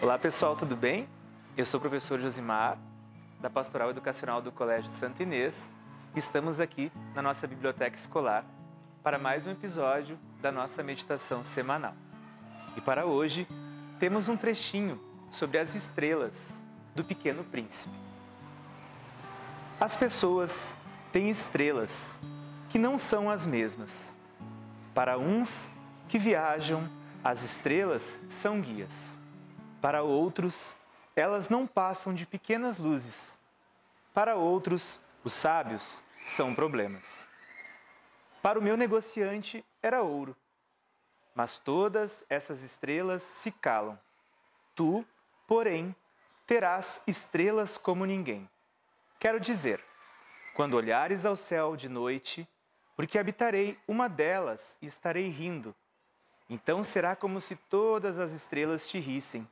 Olá pessoal, tudo bem? Eu sou o professor Josimar, da Pastoral Educacional do Colégio Santa Inês. Estamos aqui na nossa biblioteca escolar para mais um episódio da nossa meditação semanal. E para hoje temos um trechinho sobre as estrelas do Pequeno Príncipe. As pessoas têm estrelas que não são as mesmas. Para uns que viajam, as estrelas são guias. Para outros, elas não passam de pequenas luzes. Para outros, os sábios são problemas. Para o meu negociante era ouro. Mas todas essas estrelas se calam. Tu, porém, terás estrelas como ninguém. Quero dizer, quando olhares ao céu de noite, porque habitarei uma delas e estarei rindo. Então será como se todas as estrelas te rissem,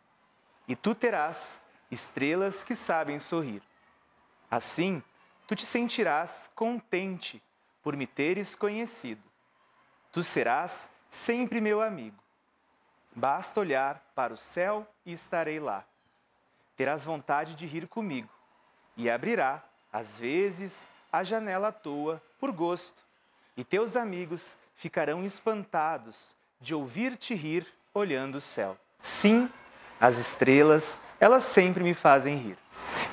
e tu terás estrelas que sabem sorrir. Assim, tu te sentirás contente por me teres conhecido. Tu serás sempre meu amigo. Basta olhar para o céu e estarei lá. Terás vontade de rir comigo e abrirá, às vezes, a janela à toa por gosto, e teus amigos ficarão espantados de ouvir-te rir olhando o céu. Sim, as estrelas, elas sempre me fazem rir.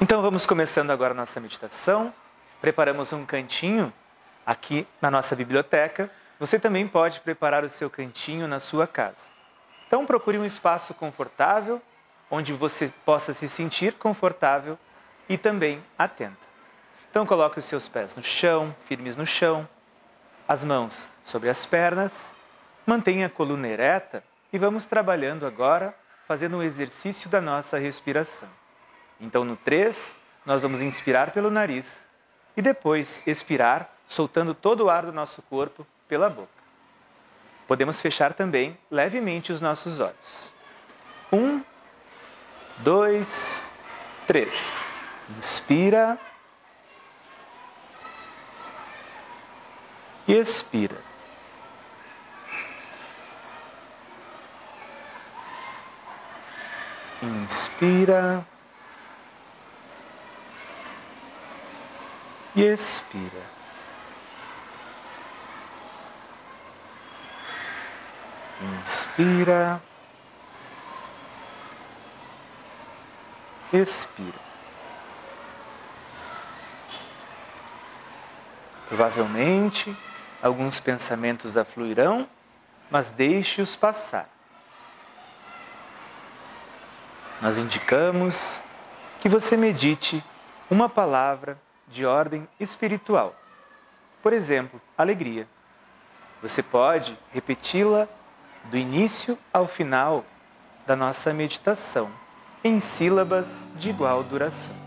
Então vamos começando agora a nossa meditação. Preparamos um cantinho aqui na nossa biblioteca. Você também pode preparar o seu cantinho na sua casa. Então procure um espaço confortável, onde você possa se sentir confortável e também atenta. Então coloque os seus pés no chão, firmes no chão, as mãos sobre as pernas, mantenha a coluna ereta e vamos trabalhando agora fazendo um exercício da nossa respiração. Então, no 3, nós vamos inspirar pelo nariz e depois expirar, soltando todo o ar do nosso corpo pela boca. Podemos fechar também levemente os nossos olhos. Um, dois, três. Inspira e expira. Inspira e expira. Inspira, expira. Provavelmente alguns pensamentos afluirão, mas deixe-os passar. Nós indicamos que você medite uma palavra de ordem espiritual. Por exemplo, alegria. Você pode repeti-la do início ao final da nossa meditação, em sílabas de igual duração.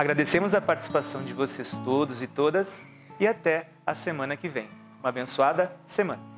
Agradecemos a participação de vocês todos e todas e até a semana que vem. Uma abençoada semana.